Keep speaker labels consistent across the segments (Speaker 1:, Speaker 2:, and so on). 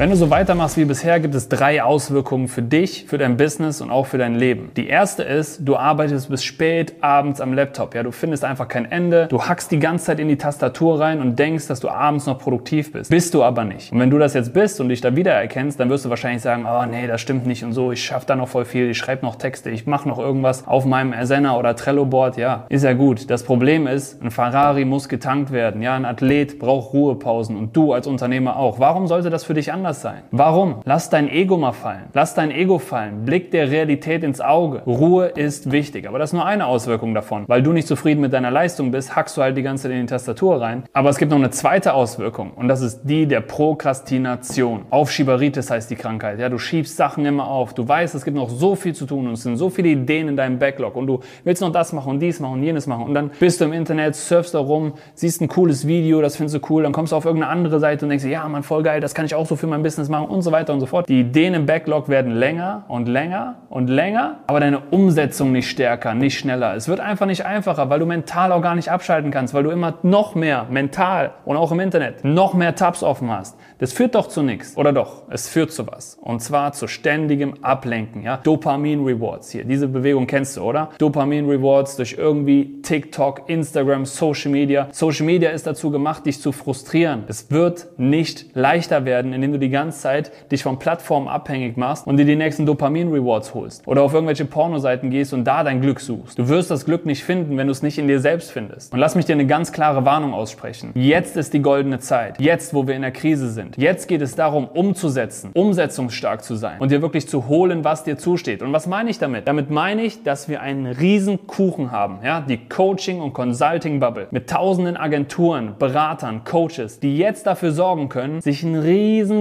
Speaker 1: Wenn du so weitermachst wie bisher, gibt es drei Auswirkungen für dich, für dein Business und auch für dein Leben. Die erste ist, du arbeitest bis spät abends am Laptop. Ja, du findest einfach kein Ende. Du hackst die ganze Zeit in die Tastatur rein und denkst, dass du abends noch produktiv bist. Bist du aber nicht. Und wenn du das jetzt bist und dich da wiedererkennst, dann wirst du wahrscheinlich sagen, oh nee, das stimmt nicht und so. Ich schaffe da noch voll viel. Ich schreibe noch Texte. Ich mache noch irgendwas auf meinem Asana oder Trello-Board. Ja, ist ja gut. Das Problem ist, ein Ferrari muss getankt werden. Ja, ein Athlet braucht Ruhepausen und du als Unternehmer auch. Warum sollte das für dich anders anders sein. Warum? Lass dein Ego mal fallen. Lass dein Ego fallen. Blick der Realität ins Auge. Ruhe ist wichtig. Aber das ist nur eine Auswirkung davon. Weil du nicht zufrieden mit deiner Leistung bist, hackst du halt die ganze Zeit in die Tastatur rein. Aber es gibt noch eine zweite Auswirkung. Und das ist die der Prokrastination. Aufschieberitis heißt die Krankheit. Ja, du schiebst Sachen immer auf. Du weißt, es gibt noch so viel zu tun und es sind so viele Ideen in deinem Backlog und du willst noch das machen und dies machen und jenes machen. Und dann bist du im Internet, surfst da rum, siehst ein cooles Video, das findest du cool, dann kommst du auf irgendeine andere Seite und denkst, ja, man, voll geil, das kann ich auch so für mein Business machen und so weiter und so fort. Die Ideen im Backlog werden länger und länger und länger, aber deine Umsetzung nicht stärker, nicht schneller. Es wird einfach nicht einfacher, weil du mental auch gar nicht abschalten kannst, weil du immer noch mehr mental und auch im Internet noch mehr Tabs offen hast. Das führt doch zu nichts. Oder doch? Es führt zu was. Und zwar zu ständigem Ablenken. Ja? Dopamin-Rewards hier. Diese Bewegung kennst du, oder? Dopamin-Rewards durch irgendwie TikTok, Instagram, Social Media. Social Media ist dazu gemacht, dich zu frustrieren. Es wird nicht leichter werden, indem du die ganze Zeit dich von Plattformen abhängig machst und dir die nächsten Dopamin-Rewards holst. Oder auf irgendwelche Pornoseiten gehst und da dein Glück suchst. Du wirst das Glück nicht finden, wenn du es nicht in dir selbst findest. Und lass mich dir eine ganz klare Warnung aussprechen. Jetzt ist die goldene Zeit. Jetzt, wo wir in der Krise sind. Jetzt geht es darum, umzusetzen, umsetzungsstark zu sein und dir wirklich zu holen, was dir zusteht. Und was meine ich damit? Damit meine ich, dass wir einen riesen Kuchen haben, ja, die Coaching und Consulting Bubble mit tausenden Agenturen, Beratern, Coaches, die jetzt dafür sorgen können, sich ein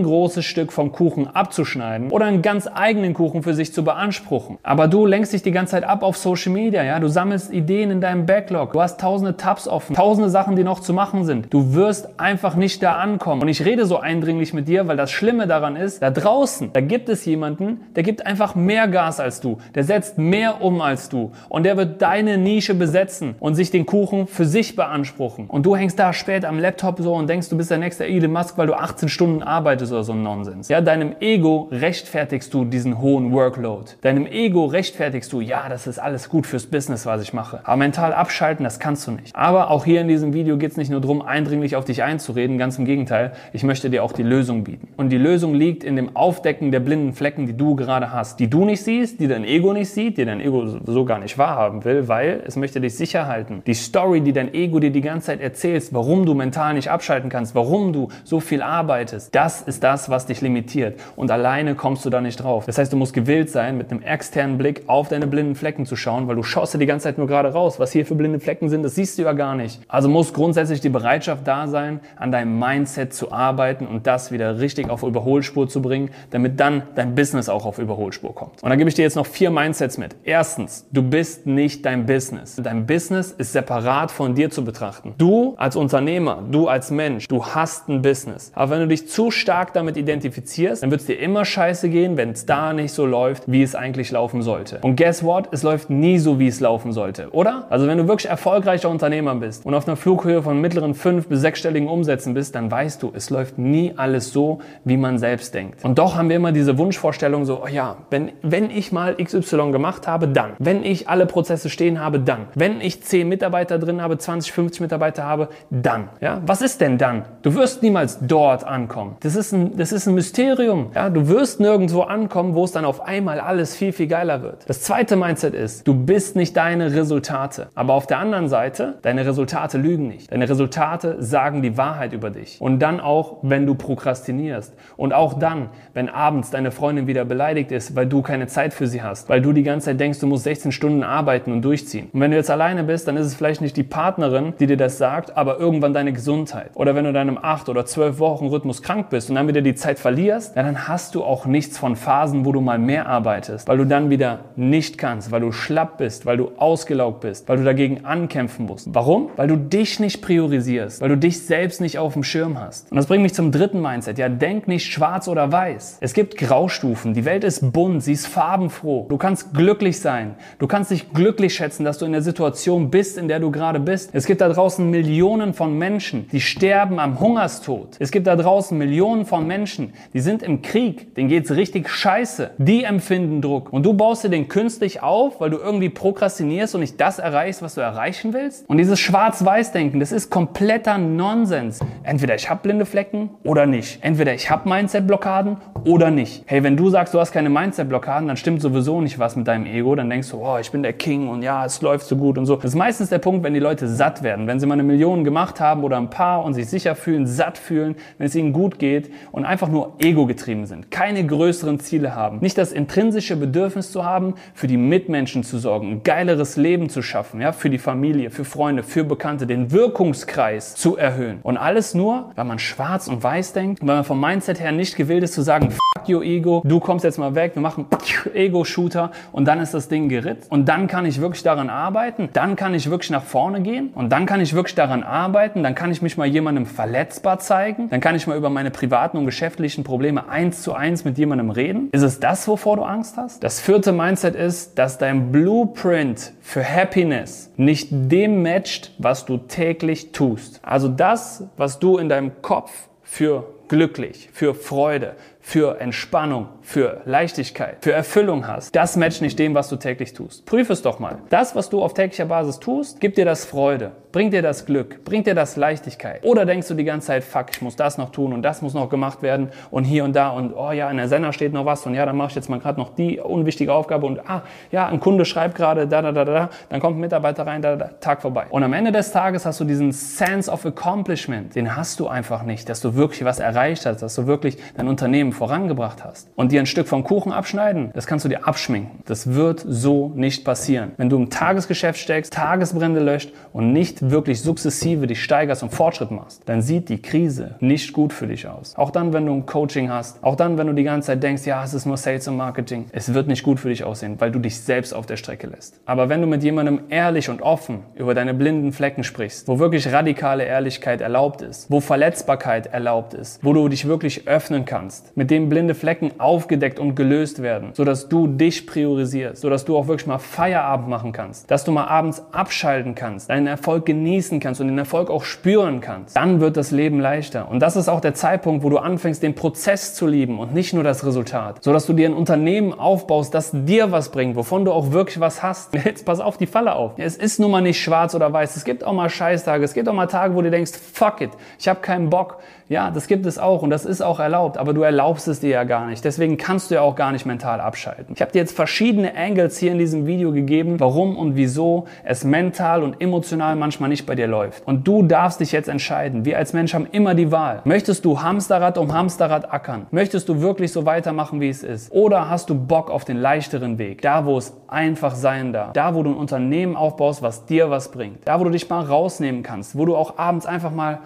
Speaker 1: riesengroßes Stück vom Kuchen abzuschneiden oder einen ganz eigenen Kuchen für sich zu beanspruchen. Aber du lenkst dich die ganze Zeit ab auf Social Media, ja, du sammelst Ideen in deinem Backlog, du hast tausende Tabs offen, tausende Sachen, die noch zu machen sind. Du wirst einfach nicht da ankommen. Und ich rede so ein eindringlich mit dir, weil das Schlimme daran ist, da draußen, da gibt es jemanden, der gibt einfach mehr Gas als du, der setzt mehr um als du und der wird deine Nische besetzen und sich den Kuchen für sich beanspruchen. Und du hängst da spät am Laptop so und denkst, du bist der nächste Elon Musk, weil du 18 Stunden arbeitest oder so ein Nonsens. Ja, deinem Ego rechtfertigst du diesen hohen Workload. Deinem Ego rechtfertigst du, ja, das ist alles gut fürs Business, was ich mache. Aber mental abschalten, das kannst du nicht. Aber auch hier in diesem Video geht es nicht nur darum, eindringlich auf dich einzureden, ganz im Gegenteil. Ich möchte dir auch die Lösung bieten. Und die Lösung liegt in dem Aufdecken der blinden Flecken, die du gerade hast, die du nicht siehst, die dein Ego nicht sieht, die dein Ego so gar nicht wahrhaben will, weil es möchte dich sicher halten. Die Story, die dein Ego dir die ganze Zeit erzählst, warum du mental nicht abschalten kannst, warum du so viel arbeitest, das ist das, was dich limitiert. Und alleine kommst du da nicht drauf. Das heißt, du musst gewillt sein, mit einem externen Blick auf deine blinden Flecken zu schauen, weil du schaust dir die ganze Zeit nur gerade raus. Was hier für blinde Flecken sind, das siehst du ja gar nicht. Also muss grundsätzlich die Bereitschaft da sein, an deinem Mindset zu arbeiten und das wieder richtig auf Überholspur zu bringen, damit dann dein Business auch auf Überholspur kommt. Und da gebe ich dir jetzt noch vier Mindsets mit. Erstens, du bist nicht dein Business. Dein Business ist separat von dir zu betrachten. Du als Unternehmer, du als Mensch, du hast ein Business. Aber wenn du dich zu stark damit identifizierst, dann wird es dir immer scheiße gehen, wenn es da nicht so läuft, wie es eigentlich laufen sollte. Und guess what? Es läuft nie so, wie es laufen sollte, oder? Also wenn du wirklich erfolgreicher Unternehmer bist und auf einer Flughöhe von mittleren fünf bis sechsstelligen Umsätzen bist, dann weißt du, es läuft nie alles so, wie man selbst denkt. Und doch haben wir immer diese Wunschvorstellung so, oh ja, wenn, wenn ich mal XY gemacht habe, dann. Wenn ich alle Prozesse stehen habe, dann. Wenn ich 10 Mitarbeiter drin habe, 20, 50 Mitarbeiter habe, dann. Ja, was ist denn dann? Du wirst niemals dort ankommen. Das ist ein das ist ein Mysterium. Ja, du wirst nirgendwo ankommen, wo es dann auf einmal alles viel, viel geiler wird. Das zweite Mindset ist, du bist nicht deine Resultate. Aber auf der anderen Seite, deine Resultate lügen nicht. Deine Resultate sagen die Wahrheit über dich. Und dann auch, wenn du prokrastinierst. Und auch dann, wenn abends deine Freundin wieder beleidigt ist, weil du keine Zeit für sie hast. Weil du die ganze Zeit denkst, du musst 16 Stunden arbeiten und durchziehen. Und wenn du jetzt alleine bist, dann ist es vielleicht nicht die Partnerin, die dir das sagt, aber irgendwann deine Gesundheit. Oder wenn du deinem 8 oder 12 Wochen Rhythmus krank bist und dann wieder die Zeit verlierst, dann hast du auch nichts von Phasen, wo du mal mehr arbeitest, weil du dann wieder nicht kannst, weil du schlapp bist, weil du ausgelaugt bist, weil du dagegen ankämpfen musst. Warum? Weil du dich nicht priorisierst, weil du dich selbst nicht auf dem Schirm hast. Und das bringt mich zum dritten Mindset. Ja, denk nicht schwarz oder weiß. Es gibt Graustufen. Die Welt ist bunt, sie ist farbenfroh. Du kannst glücklich sein. Du kannst dich glücklich schätzen, dass du in der Situation bist, in der du gerade bist. Es gibt da draußen Millionen von Menschen, die sterben am Hungerstod. Es gibt da draußen Millionen von Menschen, die sind im Krieg, denen geht's richtig scheiße. Die empfinden Druck. Und du baust dir den künstlich auf, weil du irgendwie prokrastinierst und nicht das erreichst, was du erreichen willst. Und dieses Schwarz-Weiß-Denken, das ist kompletter Nonsens. Entweder ich habe blinde Flecken oder nicht. Entweder ich habe Mindset-Blockaden oder nicht. Hey, wenn du sagst, du hast keine Mindset-Blockaden, dann stimmt sowieso nicht was mit deinem Ego. Dann denkst du, oh, ich bin der King und ja, es läuft so gut und so. Das ist meistens der Punkt, wenn die Leute satt werden. Wenn sie mal eine Million gemacht haben oder ein paar und sich sicher fühlen, satt fühlen, wenn es ihnen gut geht und einfach nur ego-getrieben sind. Keine größeren Ziele haben. Nicht das intrinsische Bedürfnis zu haben, für die Mitmenschen zu sorgen, ein geileres Leben zu schaffen, ja, für die Familie, für Freunde, für Bekannte, den Wirkungskreis zu erhöhen. Und alles nur, weil man schwarz und weiß denkt, weil man vom Mindset her nicht gewillt ist zu sagen, your ego, du kommst jetzt mal weg, wir machen Ego-Shooter und dann ist das Ding geritzt. Und dann kann ich wirklich daran arbeiten, dann kann ich wirklich nach vorne gehen und dann kann ich wirklich daran arbeiten, dann kann ich mich mal jemandem verletzbar zeigen, dann kann ich mal über meine privaten und geschäftlichen Probleme eins zu eins mit jemandem reden. Ist es das, wovor du Angst hast? Das vierte Mindset ist, dass dein Blueprint für Happiness nicht dem matcht, was du täglich tust. Also das, was du in deinem Kopf für glücklich, für Freude, für Entspannung, für Leichtigkeit, für Erfüllung hast, das matcht nicht dem, was du täglich tust. Prüf es doch mal. Das, was du auf täglicher Basis tust, gibt dir das Freude, bringt dir das Glück, bringt dir das Leichtigkeit. Oder denkst du die ganze Zeit, fuck, ich muss das noch tun und das muss noch gemacht werden und hier und da und oh ja, in der Sender steht noch was und ja, dann mache ich jetzt mal gerade noch die unwichtige Aufgabe und ah, ja, ein Kunde schreibt gerade da, da, da, da, dann kommt ein Mitarbeiter rein, da, da, Tag vorbei. Und am Ende des Tages hast du diesen Sense of Accomplishment, den hast du einfach nicht, dass du wirklich was erreicht hast, dass du wirklich dein Unternehmen vorangebracht hast. Und dir ein Stück vom Kuchen abschneiden, das kannst du dir abschminken. Das wird so nicht passieren. Wenn du im Tagesgeschäft steckst, Tagesbrände löscht und nicht wirklich sukzessive dich steigerst und Fortschritt machst, dann sieht die Krise nicht gut für dich aus. Auch dann, wenn du ein Coaching hast, auch dann, wenn du die ganze Zeit denkst, ja, es ist nur Sales und Marketing, es wird nicht gut für dich aussehen, weil du dich selbst auf der Strecke lässt. Aber wenn du mit jemandem ehrlich und offen über deine blinden Flecken sprichst, wo wirklich radikale Ehrlichkeit erlaubt ist, wo Verletzbarkeit erlaubt ist, wo du dich wirklich öffnen kannst, mit dem blinde Flecken aufgedeckt und gelöst werden, sodass du dich priorisierst, sodass du auch wirklich mal Feierabend machen kannst, dass du mal abends abschalten kannst, deinen Erfolg genießen kannst und den Erfolg auch spüren kannst, dann wird das Leben leichter. Und das ist auch der Zeitpunkt, wo du anfängst, den Prozess zu lieben und nicht nur das Resultat, sodass du dir ein Unternehmen aufbaust, das dir was bringt, wovon du auch wirklich was hast. Jetzt pass auf die Falle auf. Es ist nun mal nicht schwarz oder weiß. Es gibt auch mal Scheißtage. Es gibt auch mal Tage, wo du denkst, fuck it, ich habe keinen Bock. Ja, das gibt es auch und das ist auch erlaubt, aber du erlaubst es dir ja gar nicht. Deswegen kannst du ja auch gar nicht mental abschalten. Ich habe dir jetzt verschiedene Angles hier in diesem Video gegeben, warum und wieso es mental und emotional manchmal nicht bei dir läuft. Und du darfst dich jetzt entscheiden. Wir als Mensch haben immer die Wahl. Möchtest du Hamsterrad um Hamsterrad ackern? Möchtest du wirklich so weitermachen, wie es ist? Oder hast du Bock auf den leichteren Weg? Da, wo es einfach sein darf. Da, wo du ein Unternehmen aufbaust, was dir was bringt. Da, wo du dich mal rausnehmen kannst. Wo du auch abends einfach mal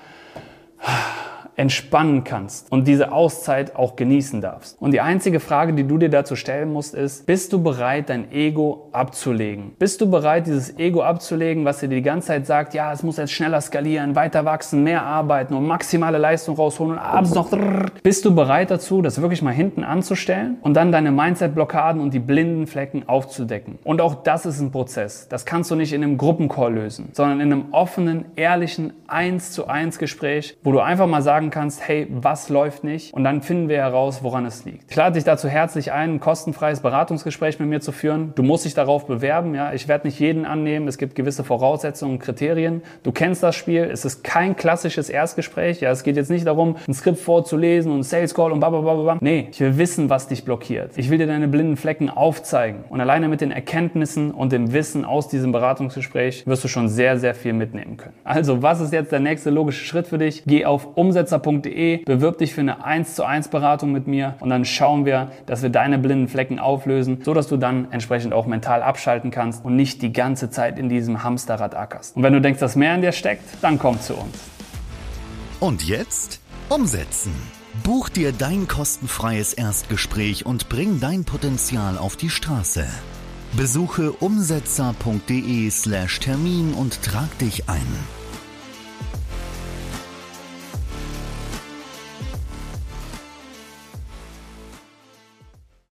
Speaker 1: entspannen kannst und diese Auszeit auch genießen darfst. Und die einzige Frage, die du dir dazu stellen musst, ist, bist du bereit, dein Ego abzulegen? Bist du bereit, dieses Ego abzulegen, was dir die ganze Zeit sagt, ja, es muss jetzt schneller skalieren, weiter wachsen, mehr arbeiten und maximale Leistung rausholen und abends noch... Bist du bereit dazu, das wirklich mal hinten anzustellen und dann deine Mindset-Blockaden und die blinden Flecken aufzudecken? Und auch das ist ein Prozess. Das kannst du nicht in einem Gruppencall lösen, sondern in einem offenen, ehrlichen, eins zu eins Gespräch, wo du einfach mal sagen sagen kannst, hey, was läuft nicht? Und dann finden wir heraus, woran es liegt. Ich lade dich dazu herzlich ein, ein kostenfreies Beratungsgespräch mit mir zu führen. Du musst dich darauf bewerben. Ja, ich werde nicht jeden annehmen. Es gibt gewisse Voraussetzungen und Kriterien. Du kennst das Spiel. Es ist kein klassisches Erstgespräch. Ja, es geht jetzt nicht darum, ein Skript vorzulesen und Sales Call und blablabla. Nee, ich will wissen, was dich blockiert. Ich will dir deine blinden Flecken aufzeigen. Und alleine mit den Erkenntnissen und dem Wissen aus diesem Beratungsgespräch wirst du schon sehr, sehr viel mitnehmen können. Also, was ist jetzt der nächste logische Schritt für dich? Geh auf umsetzer.de, bewirb dich für eine 1 zu 1 Beratung mit mir und dann schauen wir, dass wir deine blinden Flecken auflösen, so dass du dann entsprechend auch mental abschalten kannst und nicht die ganze Zeit in diesem Hamsterrad ackerst. Und wenn du denkst, dass mehr in dir steckt, dann komm zu uns.
Speaker 2: Und jetzt umsetzen. Buch dir dein kostenfreies Erstgespräch und bring dein Potenzial auf die Straße. Besuche umsetzer.de/termin und trag dich ein.